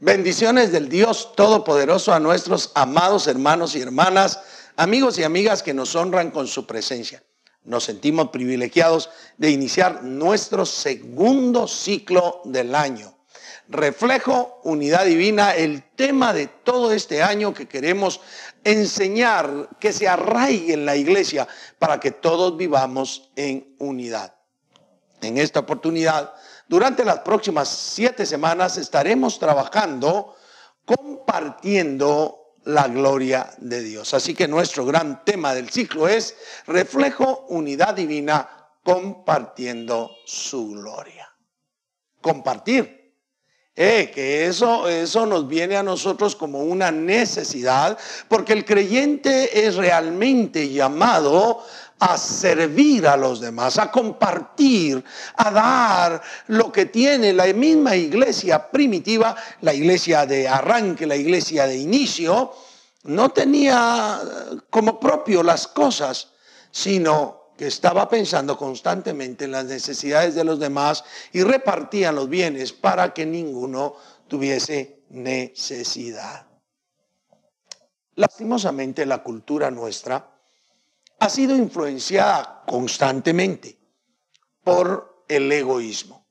Bendiciones del Dios Todopoderoso a nuestros amados hermanos y hermanas, amigos y amigas que nos honran con su presencia. Nos sentimos privilegiados de iniciar nuestro segundo ciclo del año. Reflejo, unidad divina, el tema de todo este año que queremos enseñar, que se arraigue en la iglesia para que todos vivamos en unidad. En esta oportunidad durante las próximas siete semanas estaremos trabajando compartiendo la gloria de Dios. Así que nuestro gran tema del ciclo es reflejo, unidad divina, compartiendo su gloria. Compartir. Eh, que eso, eso nos viene a nosotros como una necesidad, porque el creyente es realmente llamado a servir a los demás, a compartir, a dar lo que tiene la misma iglesia primitiva, la iglesia de arranque, la iglesia de inicio, no tenía como propio las cosas, sino que estaba pensando constantemente en las necesidades de los demás y repartían los bienes para que ninguno tuviese necesidad. Lastimosamente la cultura nuestra ha sido influenciada constantemente por el egoísmo.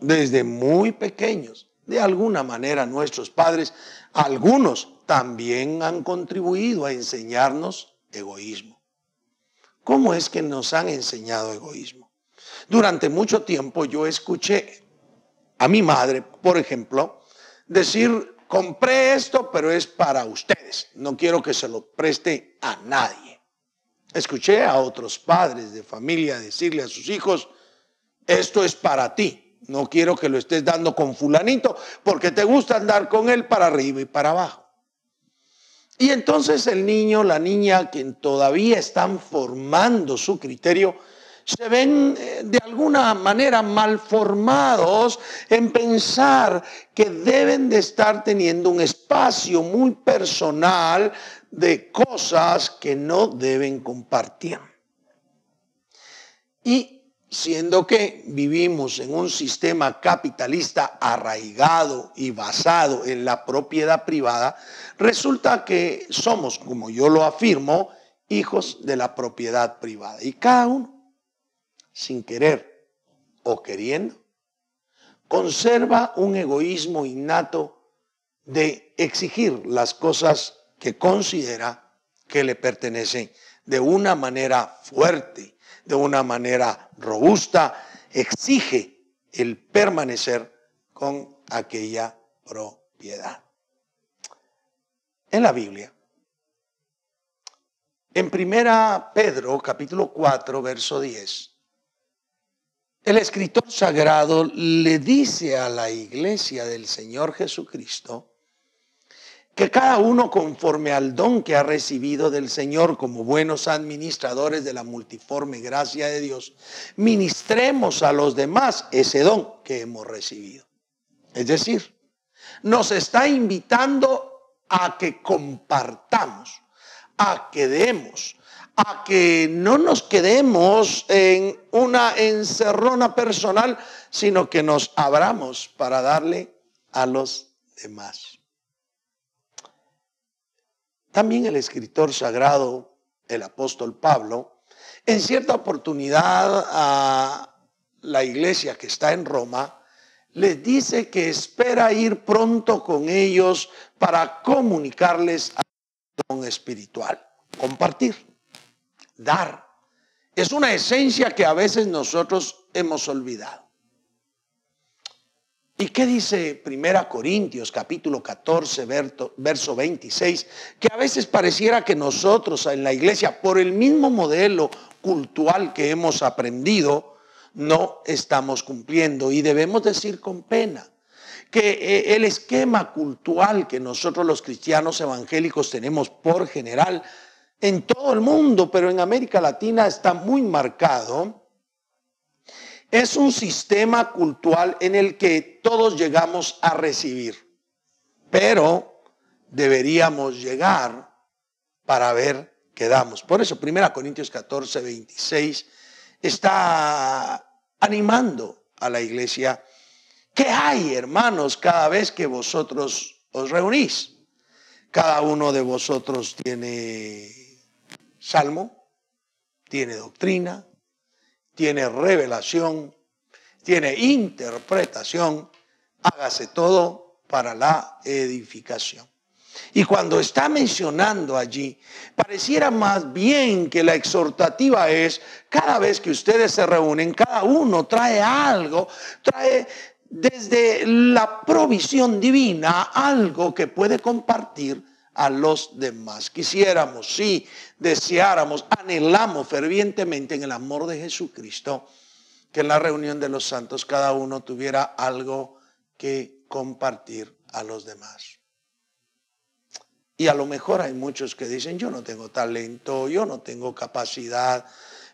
Desde muy pequeños, de alguna manera nuestros padres, algunos también han contribuido a enseñarnos egoísmo. ¿Cómo es que nos han enseñado egoísmo? Durante mucho tiempo yo escuché a mi madre, por ejemplo, decir, compré esto, pero es para ustedes, no quiero que se lo preste a nadie. Escuché a otros padres de familia decirle a sus hijos, esto es para ti, no quiero que lo estés dando con fulanito porque te gusta andar con él para arriba y para abajo. Y entonces el niño, la niña, que todavía están formando su criterio, se ven eh, de alguna manera mal formados en pensar que deben de estar teniendo un espacio muy personal de cosas que no deben compartir. Y siendo que vivimos en un sistema capitalista arraigado y basado en la propiedad privada, resulta que somos, como yo lo afirmo, hijos de la propiedad privada. Y cada uno, sin querer o queriendo, conserva un egoísmo innato de exigir las cosas que considera que le pertenece de una manera fuerte, de una manera robusta, exige el permanecer con aquella propiedad. En la Biblia, en primera Pedro capítulo 4 verso 10, el escritor sagrado le dice a la iglesia del Señor Jesucristo que cada uno conforme al don que ha recibido del Señor como buenos administradores de la multiforme gracia de Dios, ministremos a los demás ese don que hemos recibido. Es decir, nos está invitando a que compartamos, a que demos, a que no nos quedemos en una encerrona personal, sino que nos abramos para darle a los demás. También el escritor sagrado, el apóstol Pablo, en cierta oportunidad a la iglesia que está en Roma, les dice que espera ir pronto con ellos para comunicarles a don espiritual, compartir, dar. Es una esencia que a veces nosotros hemos olvidado. ¿Y qué dice Primera Corintios capítulo 14, verso 26? Que a veces pareciera que nosotros en la iglesia, por el mismo modelo cultural que hemos aprendido, no estamos cumpliendo. Y debemos decir con pena que eh, el esquema cultural que nosotros los cristianos evangélicos tenemos por general en todo el mundo, pero en América Latina está muy marcado es un sistema cultural en el que todos llegamos a recibir, pero deberíamos llegar para ver qué damos. Por eso, 1 Corintios 14, 26 está animando a la iglesia ¿Qué hay, hermanos, cada vez que vosotros os reunís? Cada uno de vosotros tiene salmo, tiene doctrina, tiene revelación, tiene interpretación. Hágase todo para la edificación. Y cuando está mencionando allí, pareciera más bien que la exhortativa es, cada vez que ustedes se reúnen, cada uno trae algo, trae desde la provisión divina algo que puede compartir a los demás. Quisiéramos, sí, deseáramos, anhelamos fervientemente en el amor de Jesucristo que en la reunión de los santos cada uno tuviera algo que compartir a los demás. Y a lo mejor hay muchos que dicen, yo no tengo talento, yo no tengo capacidad,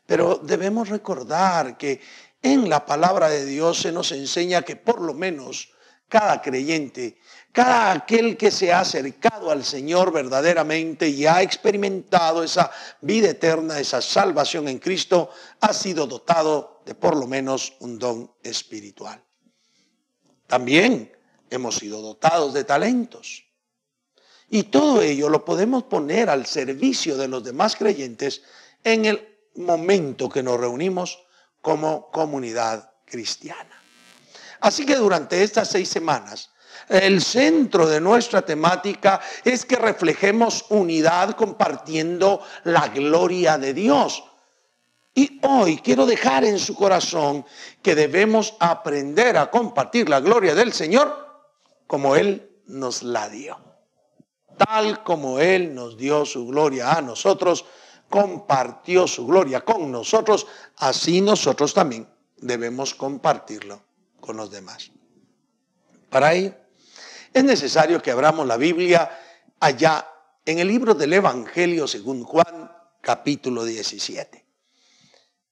pero debemos recordar que en la palabra de Dios se nos enseña que por lo menos cada creyente, cada aquel que se ha acercado al Señor verdaderamente y ha experimentado esa vida eterna, esa salvación en Cristo, ha sido dotado de por lo menos un don espiritual. También hemos sido dotados de talentos. Y todo ello lo podemos poner al servicio de los demás creyentes en el momento que nos reunimos como comunidad cristiana. Así que durante estas seis semanas, el centro de nuestra temática es que reflejemos unidad compartiendo la gloria de Dios. Y hoy quiero dejar en su corazón que debemos aprender a compartir la gloria del Señor como Él nos la dio tal como Él nos dio su gloria a nosotros, compartió su gloria con nosotros, así nosotros también debemos compartirlo con los demás. Para ello, es necesario que abramos la Biblia allá en el libro del Evangelio según Juan, capítulo 17.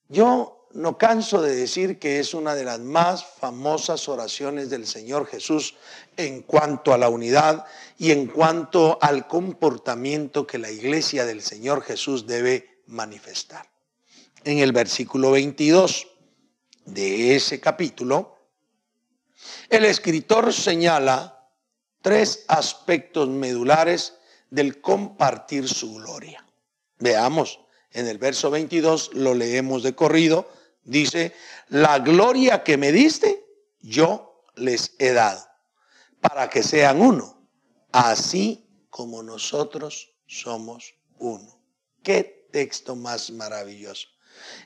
Yo no canso de decir que es una de las más famosas oraciones del Señor Jesús en cuanto a la unidad y en cuanto al comportamiento que la iglesia del Señor Jesús debe manifestar. En el versículo 22 de ese capítulo, el escritor señala tres aspectos medulares del compartir su gloria. Veamos, en el verso 22 lo leemos de corrido Dice, la gloria que me diste, yo les he dado, para que sean uno, así como nosotros somos uno. Qué texto más maravilloso.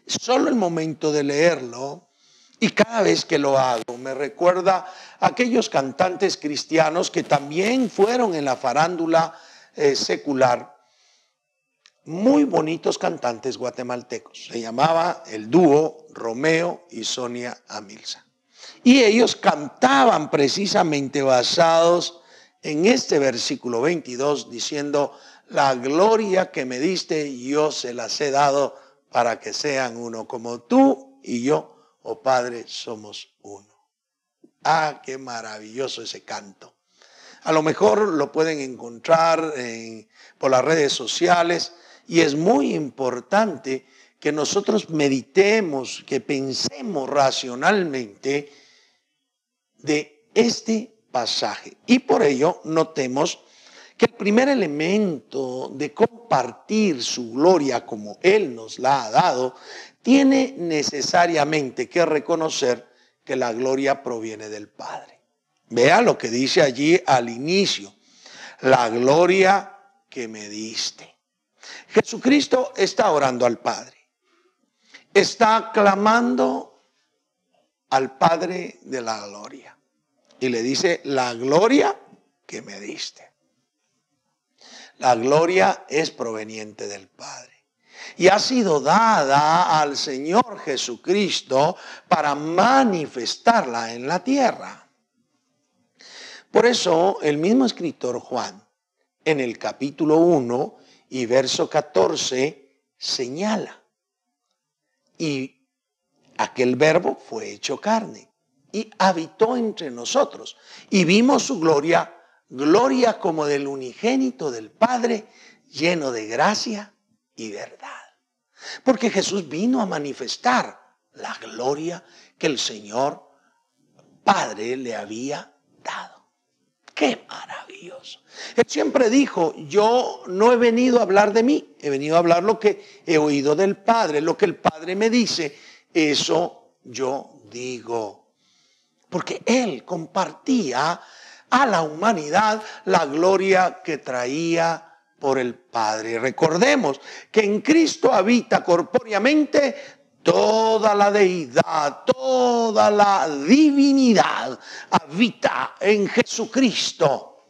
Solo el momento de leerlo y cada vez que lo hago me recuerda a aquellos cantantes cristianos que también fueron en la farándula eh, secular muy bonitos cantantes guatemaltecos. Se llamaba el dúo Romeo y Sonia Amilza. Y ellos cantaban precisamente basados en este versículo 22 diciendo, la gloria que me diste yo se las he dado para que sean uno, como tú y yo, oh Padre, somos uno. Ah, qué maravilloso ese canto. A lo mejor lo pueden encontrar por las redes sociales y es muy importante que nosotros meditemos, que pensemos racionalmente de este pasaje. Y por ello notemos que el primer elemento de compartir su gloria como Él nos la ha dado, tiene necesariamente que reconocer que la gloria proviene del Padre. Vea lo que dice allí al inicio, la gloria que me diste. Jesucristo está orando al Padre. Está clamando al Padre de la gloria. Y le dice, la gloria que me diste. La gloria es proveniente del Padre. Y ha sido dada al Señor Jesucristo para manifestarla en la tierra. Por eso el mismo escritor Juan, en el capítulo 1, y verso 14 señala. Y aquel verbo fue hecho carne y habitó entre nosotros. Y vimos su gloria, gloria como del unigénito del Padre, lleno de gracia y verdad. Porque Jesús vino a manifestar la gloria que el Señor Padre le había dado. Qué maravilloso. Él siempre dijo, yo no he venido a hablar de mí, he venido a hablar lo que he oído del Padre, lo que el Padre me dice, eso yo digo. Porque Él compartía a la humanidad la gloria que traía por el Padre. Recordemos que en Cristo habita corpóreamente toda la deidad, toda la divinidad habita en Jesucristo.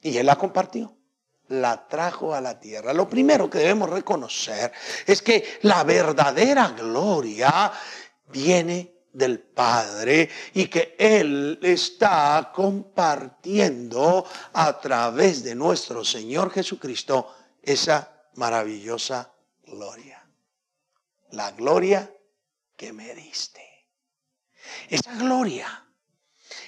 Y Él la compartió, la trajo a la tierra. Lo primero que debemos reconocer es que la verdadera gloria viene del Padre y que Él está compartiendo a través de nuestro Señor Jesucristo esa maravillosa gloria. La gloria que me diste. Esa gloria.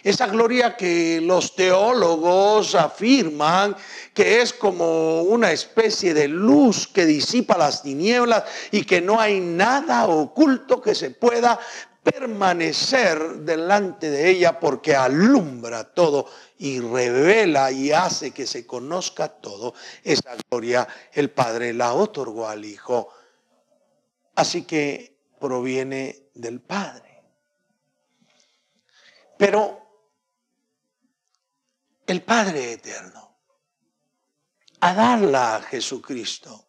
Esa gloria que los teólogos afirman que es como una especie de luz que disipa las tinieblas y que no hay nada oculto que se pueda permanecer delante de ella porque alumbra todo y revela y hace que se conozca todo. Esa gloria el Padre la otorgó al Hijo. Así que proviene del Padre. Pero el Padre eterno, a darla a Jesucristo,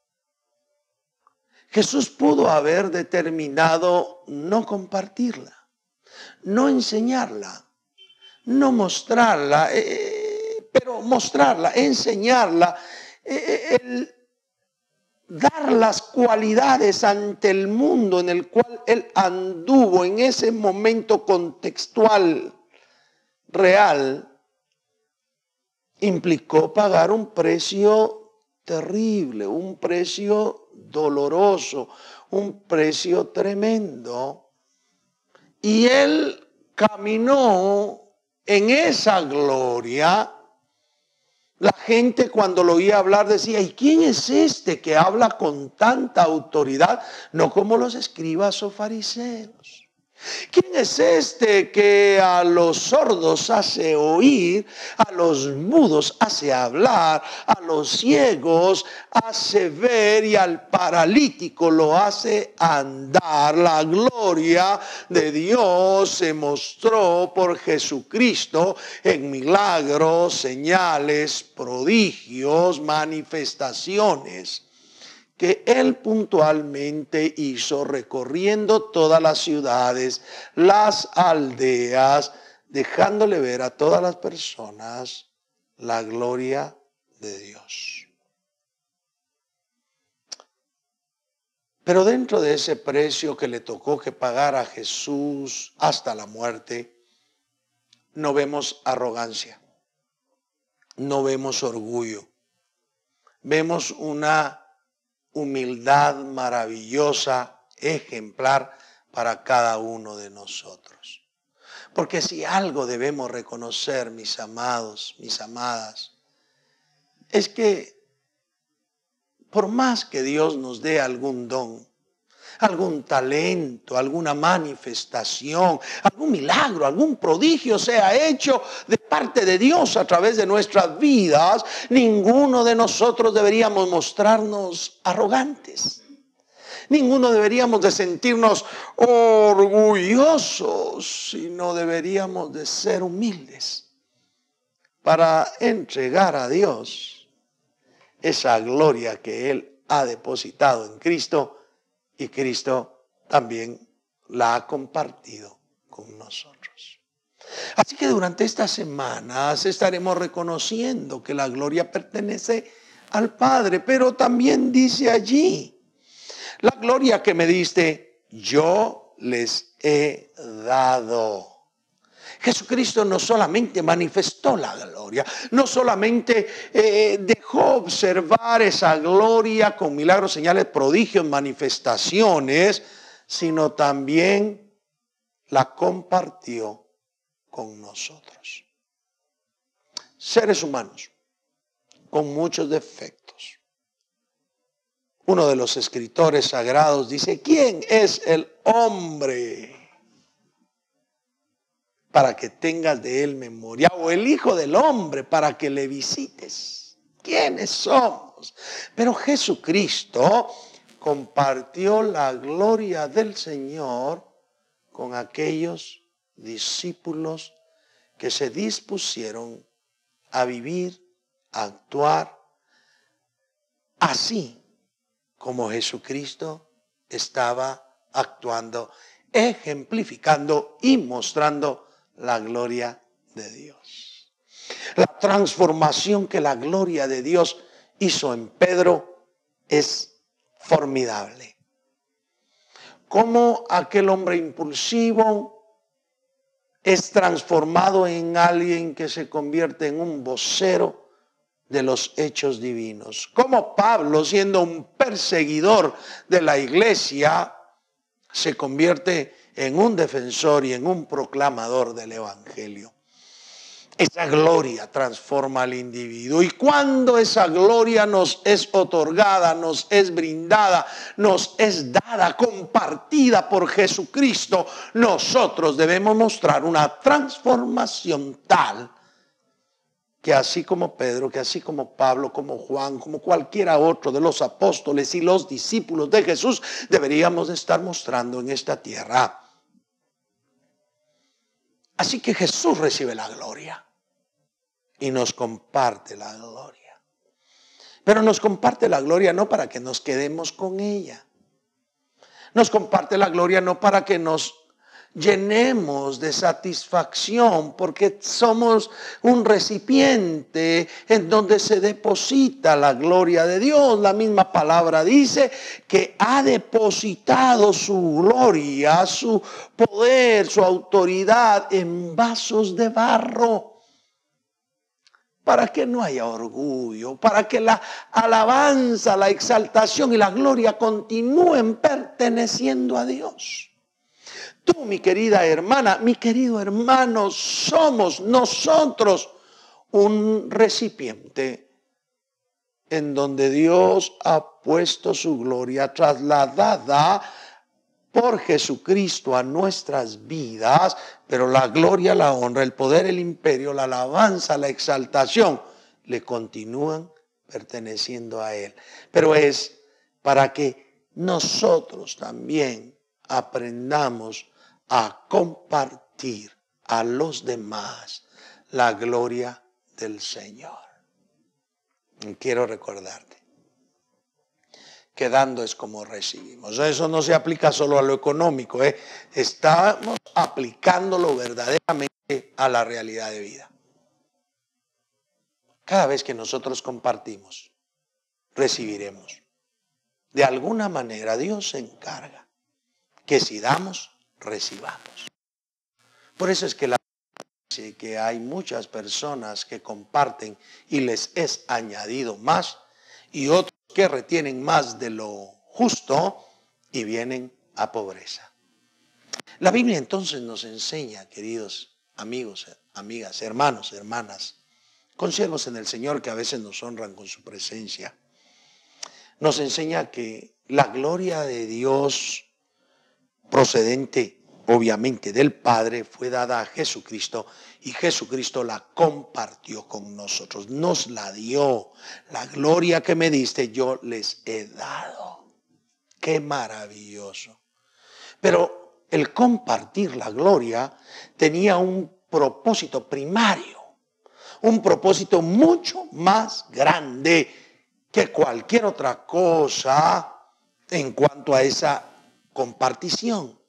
Jesús pudo haber determinado no compartirla, no enseñarla, no mostrarla, eh, eh, pero mostrarla, enseñarla, eh, dar las cualidades ante el mundo en el cual él anduvo en ese momento contextual real, implicó pagar un precio terrible, un precio doloroso, un precio tremendo. Y él caminó en esa gloria. La gente cuando lo oía hablar decía, ¿y quién es este que habla con tanta autoridad? No como los escribas o fariseos. ¿Quién es este que a los sordos hace oír, a los mudos hace hablar, a los ciegos hace ver y al paralítico lo hace andar? La gloria de Dios se mostró por Jesucristo en milagros, señales, prodigios, manifestaciones que él puntualmente hizo recorriendo todas las ciudades, las aldeas, dejándole ver a todas las personas la gloria de Dios. Pero dentro de ese precio que le tocó que pagar a Jesús hasta la muerte, no vemos arrogancia, no vemos orgullo, vemos una humildad maravillosa, ejemplar para cada uno de nosotros. Porque si algo debemos reconocer, mis amados, mis amadas, es que por más que Dios nos dé algún don, algún talento, alguna manifestación, algún milagro, algún prodigio sea hecho de parte de Dios a través de nuestras vidas, ninguno de nosotros deberíamos mostrarnos arrogantes. Ninguno deberíamos de sentirnos orgullosos, sino deberíamos de ser humildes para entregar a Dios esa gloria que Él ha depositado en Cristo y Cristo también la ha compartido con nosotros. Así que durante estas semanas estaremos reconociendo que la gloria pertenece al Padre, pero también dice allí, la gloria que me diste, yo les he dado. Jesucristo no solamente manifestó la gloria, no solamente eh, dejó observar esa gloria con milagros, señales, prodigios, manifestaciones, sino también la compartió con nosotros. Seres humanos con muchos defectos. Uno de los escritores sagrados dice, ¿quién es el hombre? Para que tengas de él memoria, o el Hijo del Hombre para que le visites. ¿Quiénes somos? Pero Jesucristo compartió la gloria del Señor con aquellos discípulos que se dispusieron a vivir, a actuar así como Jesucristo estaba actuando, ejemplificando y mostrando la gloria de Dios. La transformación que la gloria de Dios hizo en Pedro es formidable. Como aquel hombre impulsivo es transformado en alguien que se convierte en un vocero de los hechos divinos. Como Pablo, siendo un perseguidor de la iglesia, se convierte en un defensor y en un proclamador del Evangelio. Esa gloria transforma al individuo. Y cuando esa gloria nos es otorgada, nos es brindada, nos es dada, compartida por Jesucristo, nosotros debemos mostrar una transformación tal que así como Pedro, que así como Pablo, como Juan, como cualquiera otro de los apóstoles y los discípulos de Jesús, deberíamos estar mostrando en esta tierra. Así que Jesús recibe la gloria y nos comparte la gloria. Pero nos comparte la gloria no para que nos quedemos con ella. Nos comparte la gloria no para que nos llenemos de satisfacción porque somos un recipiente en donde se deposita la gloria de Dios. La misma palabra dice que ha depositado su gloria, su poder, su autoridad en vasos de barro para que no haya orgullo, para que la alabanza, la exaltación y la gloria continúen perteneciendo a Dios. Tú, mi querida hermana, mi querido hermano, somos nosotros un recipiente en donde Dios ha puesto su gloria trasladada por Jesucristo a nuestras vidas, pero la gloria, la honra, el poder, el imperio, la alabanza, la exaltación, le continúan perteneciendo a Él. Pero es para que nosotros también aprendamos a compartir a los demás la gloria del Señor. quiero recordarte que dando es como recibimos. Eso no se aplica solo a lo económico, ¿eh? estamos aplicándolo verdaderamente a la realidad de vida. Cada vez que nosotros compartimos, recibiremos. De alguna manera Dios se encarga que si damos, recibamos. Por eso es que la dice que hay muchas personas que comparten y les es añadido más y otros que retienen más de lo justo y vienen a pobreza. La Biblia entonces nos enseña, queridos amigos, amigas, hermanos, hermanas, consiervos en el Señor que a veces nos honran con su presencia, nos enseña que la gloria de Dios procedente obviamente del Padre, fue dada a Jesucristo y Jesucristo la compartió con nosotros, nos la dio. La gloria que me diste yo les he dado. Qué maravilloso. Pero el compartir la gloria tenía un propósito primario, un propósito mucho más grande que cualquier otra cosa en cuanto a esa compartición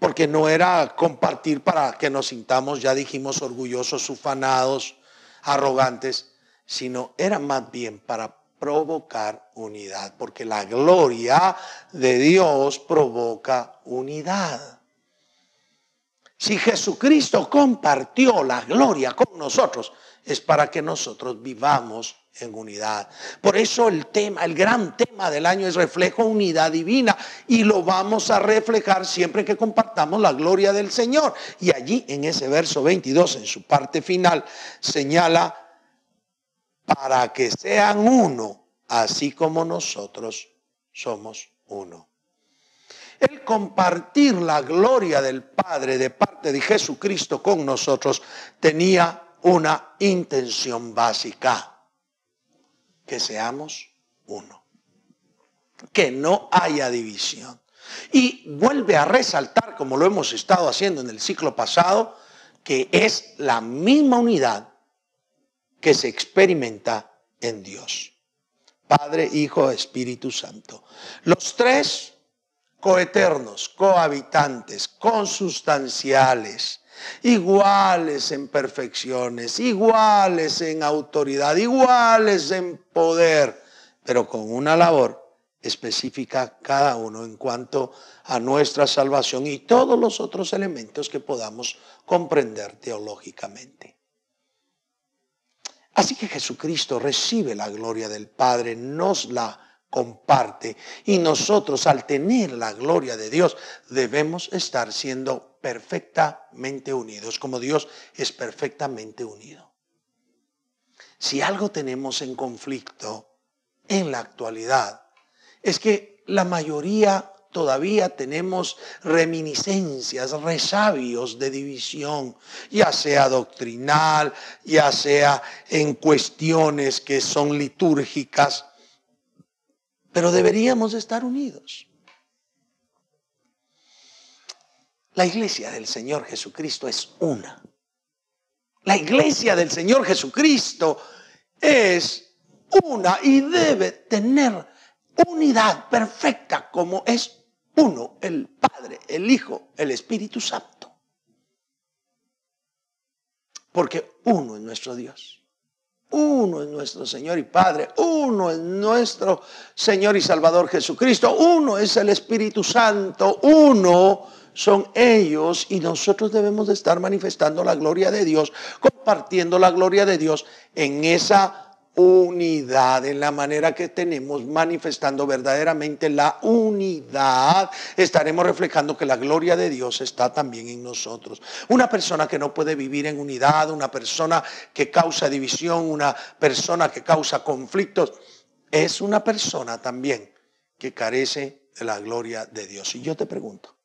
porque no era compartir para que nos sintamos, ya dijimos, orgullosos, ufanados, arrogantes, sino era más bien para provocar unidad, porque la gloria de Dios provoca unidad. Si Jesucristo compartió la gloria con nosotros, es para que nosotros vivamos en unidad. Por eso el tema, el gran tema del año es reflejo unidad divina y lo vamos a reflejar siempre que compartamos la gloria del Señor. Y allí en ese verso 22, en su parte final, señala para que sean uno, así como nosotros somos uno. el compartir la gloria del Padre de parte de Jesucristo con nosotros tenía una intención básica, seamos uno, que no haya división. Y vuelve a resaltar, como lo hemos estado haciendo en el ciclo pasado, que es la misma unidad que se experimenta en Dios. Padre, Hijo, Espíritu Santo. Los tres coeternos, cohabitantes, consustanciales, iguales en perfecciones, iguales en autoridad, iguales en poder, pero con una labor específica cada uno en cuanto a nuestra salvación y todos los otros elementos que podamos comprender teológicamente. Así que Jesucristo recibe la gloria del Padre, nos la comparte y nosotros al tener la gloria de Dios debemos estar siendo perfectamente unidos, como Dios es perfectamente unido. Si algo tenemos en conflicto en la actualidad, es que la mayoría todavía tenemos reminiscencias, resabios de división, ya sea doctrinal, ya sea en cuestiones que son litúrgicas, pero deberíamos estar unidos. La iglesia del Señor Jesucristo es una. La iglesia del Señor Jesucristo es una y debe tener unidad perfecta como es uno, el Padre, el Hijo, el Espíritu Santo. Porque uno es nuestro Dios. Uno es nuestro Señor y Padre, uno es nuestro Señor y Salvador Jesucristo, uno es el Espíritu Santo, uno son ellos y nosotros debemos de estar manifestando la gloria de Dios, compartiendo la gloria de Dios en esa unidad, en la manera que tenemos manifestando verdaderamente la unidad, estaremos reflejando que la gloria de Dios está también en nosotros. Una persona que no puede vivir en unidad, una persona que causa división, una persona que causa conflictos, es una persona también que carece de la gloria de Dios. Y yo te pregunto,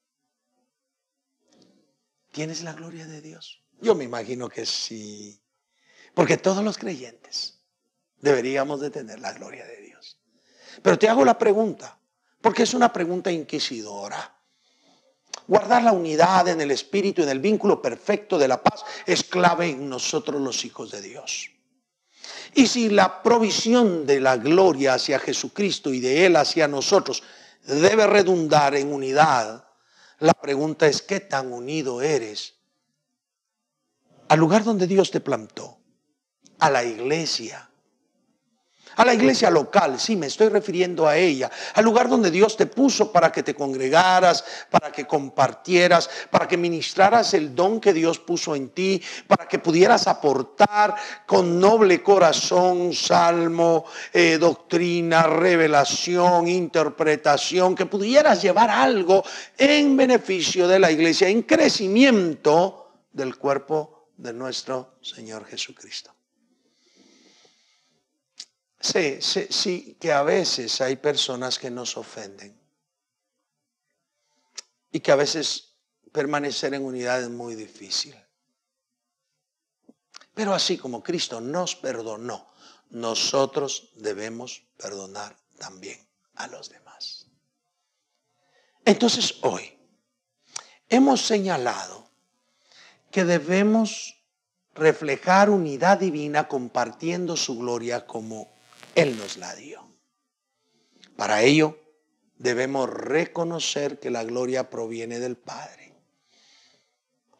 ¿tienes la gloria de Dios? Yo me imagino que sí, porque todos los creyentes deberíamos de tener la gloria de Dios. Pero te hago la pregunta, porque es una pregunta inquisidora. Guardar la unidad en el espíritu, en el vínculo perfecto de la paz, es clave en nosotros los hijos de Dios. Y si la provisión de la gloria hacia Jesucristo y de Él hacia nosotros debe redundar en unidad, la pregunta es, ¿qué tan unido eres al lugar donde Dios te plantó? A la iglesia, a la iglesia local, sí, me estoy refiriendo a ella, al lugar donde Dios te puso para que te congregaras, para que compartieras, para que ministraras el don que Dios puso en ti, para que pudieras aportar con noble corazón, salmo, eh, doctrina, revelación, interpretación, que pudieras llevar algo en beneficio de la iglesia, en crecimiento del cuerpo de nuestro Señor Jesucristo. Sí, sí, sí, que a veces hay personas que nos ofenden y que a veces permanecer en unidad es muy difícil. Pero así como Cristo nos perdonó, nosotros debemos perdonar también a los demás. Entonces hoy hemos señalado que debemos reflejar unidad divina compartiendo su gloria como él nos la dio. Para ello debemos reconocer que la gloria proviene del Padre.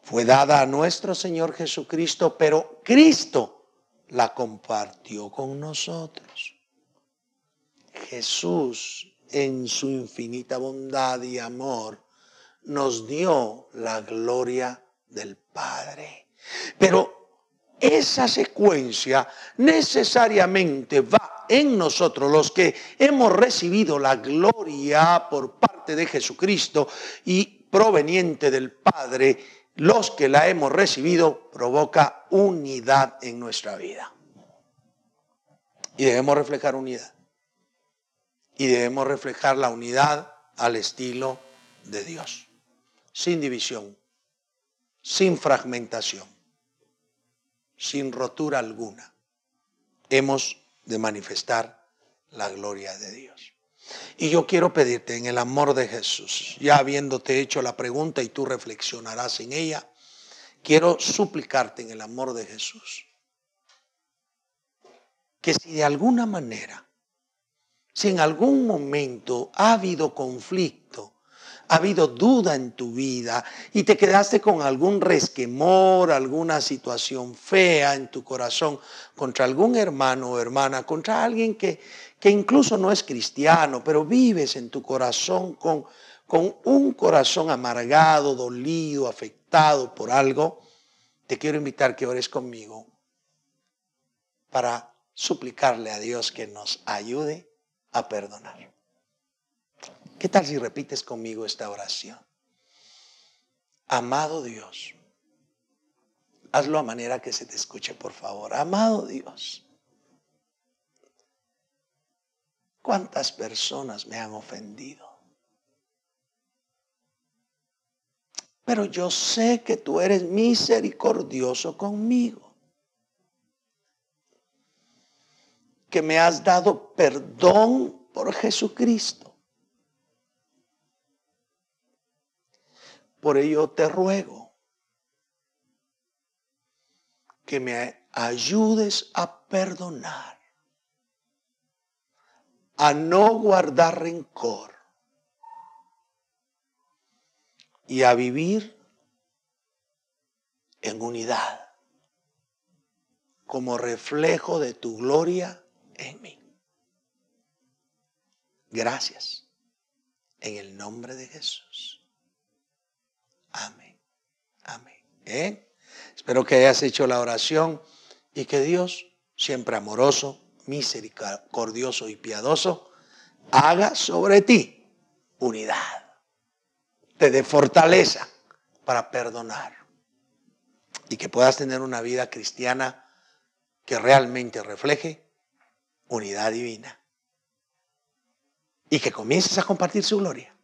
Fue dada a nuestro Señor Jesucristo, pero Cristo la compartió con nosotros. Jesús, en su infinita bondad y amor, nos dio la gloria del Padre. Pero esa secuencia necesariamente va en nosotros, los que hemos recibido la gloria por parte de Jesucristo y proveniente del Padre, los que la hemos recibido, provoca unidad en nuestra vida. Y debemos reflejar unidad. Y debemos reflejar la unidad al estilo de Dios, sin división, sin fragmentación, sin rotura alguna. Hemos de manifestar la gloria de Dios. Y yo quiero pedirte en el amor de Jesús, ya habiéndote hecho la pregunta y tú reflexionarás en ella, quiero suplicarte en el amor de Jesús que si de alguna manera, si en algún momento ha habido conflicto, ha habido duda en tu vida y te quedaste con algún resquemor, alguna situación fea en tu corazón contra algún hermano o hermana, contra alguien que, que incluso no es cristiano, pero vives en tu corazón con, con un corazón amargado, dolido, afectado por algo, te quiero invitar que ores conmigo para suplicarle a Dios que nos ayude a perdonar. ¿Qué tal si repites conmigo esta oración? Amado Dios, hazlo a manera que se te escuche, por favor. Amado Dios, ¿cuántas personas me han ofendido? Pero yo sé que tú eres misericordioso conmigo. que me has dado perdón por Jesucristo. Por ello te ruego que me ayudes a perdonar, a no guardar rencor y a vivir en unidad como reflejo de tu gloria en mí. Gracias. En el nombre de Jesús. Amén. Amén. Espero que hayas hecho la oración y que Dios, siempre amoroso, misericordioso y piadoso, haga sobre ti unidad. Te dé fortaleza para perdonar. Y que puedas tener una vida cristiana que realmente refleje unidad divina. Y que comiences a compartir su gloria.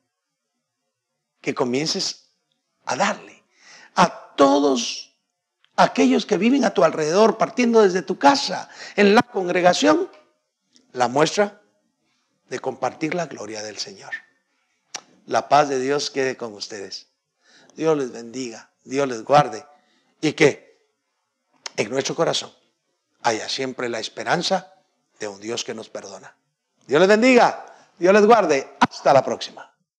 Que comiences a darle a todos aquellos que viven a tu alrededor, partiendo desde tu casa, en la congregación, la muestra de compartir la gloria del Señor. La paz de Dios quede con ustedes. Dios les bendiga, Dios les guarde y que en nuestro corazón haya siempre la esperanza de un Dios que nos perdona. Dios les bendiga, Dios les guarde. Hasta la próxima.